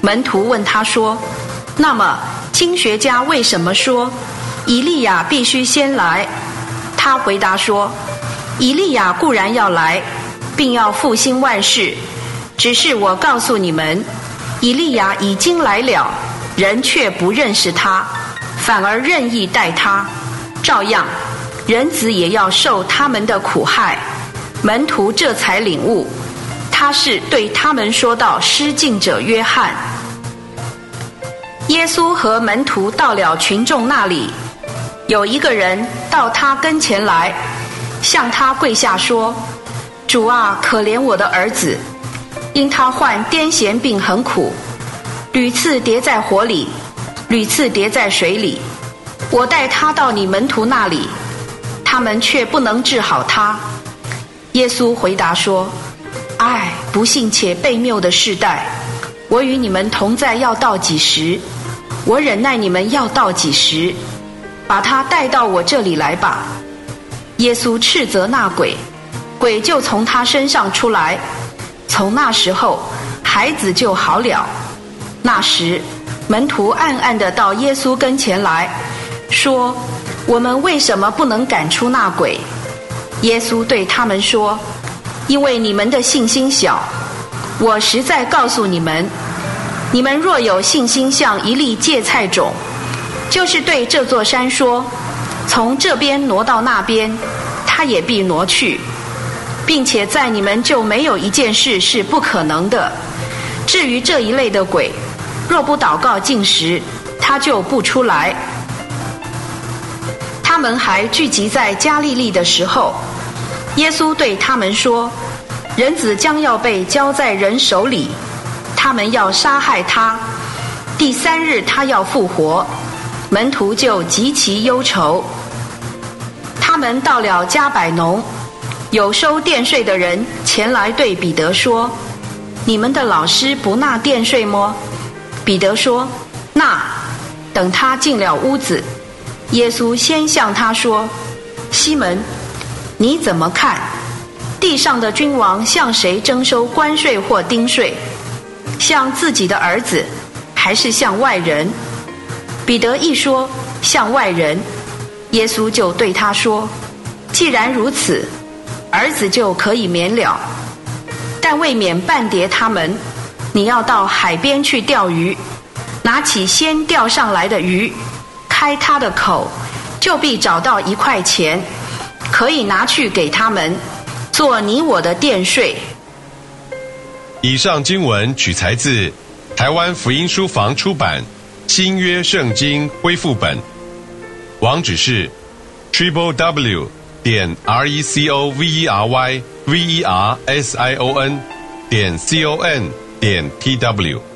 门徒问他说：“那么经学家为什么说以利亚必须先来？”他回答说：“以利亚固然要来，并要复兴万事，只是我告诉你们，以利亚已经来了，人却不认识他，反而任意待他。照样，人子也要受他们的苦害。”门徒这才领悟，他是对他们说到失敬者约翰。耶稣和门徒到了群众那里，有一个人到他跟前来，向他跪下说：“主啊，可怜我的儿子，因他患癫痫病很苦，屡次跌在火里，屡次跌在水里。我带他到你门徒那里，他们却不能治好他。”耶稣回答说：“唉，不幸且悖谬的世代，我与你们同在要到几时？我忍耐你们要到几时？把他带到我这里来吧。”耶稣斥责那鬼，鬼就从他身上出来。从那时候，孩子就好了。那时，门徒暗暗的到耶稣跟前来说：“我们为什么不能赶出那鬼？”耶稣对他们说：“因为你们的信心小，我实在告诉你们，你们若有信心像一粒芥菜种，就是对这座山说，从这边挪到那边，它也必挪去，并且在你们就没有一件事是不可能的。至于这一类的鬼，若不祷告进食，他就不出来。”他们还聚集在加利利的时候，耶稣对他们说：“人子将要被交在人手里，他们要杀害他。第三日他要复活。”门徒就极其忧愁。他们到了加百农，有收殿税的人前来对彼得说：“你们的老师不纳殿税么？”彼得说：“纳。”等他进了屋子。耶稣先向他说：“西门，你怎么看？地上的君王向谁征收关税或丁税？向自己的儿子，还是向外人？”彼得一说向外人，耶稣就对他说：“既然如此，儿子就可以免了。但未免半叠他们，你要到海边去钓鱼，拿起先钓上来的鱼。”开他的口，就必找到一块钱，可以拿去给他们，做你我的殿税。以上经文取材自台湾福音书房出版《新约圣经恢复本》，网址是 triple w 点 r e c o v e r y v e r s i o n 点 c o n 点 t w。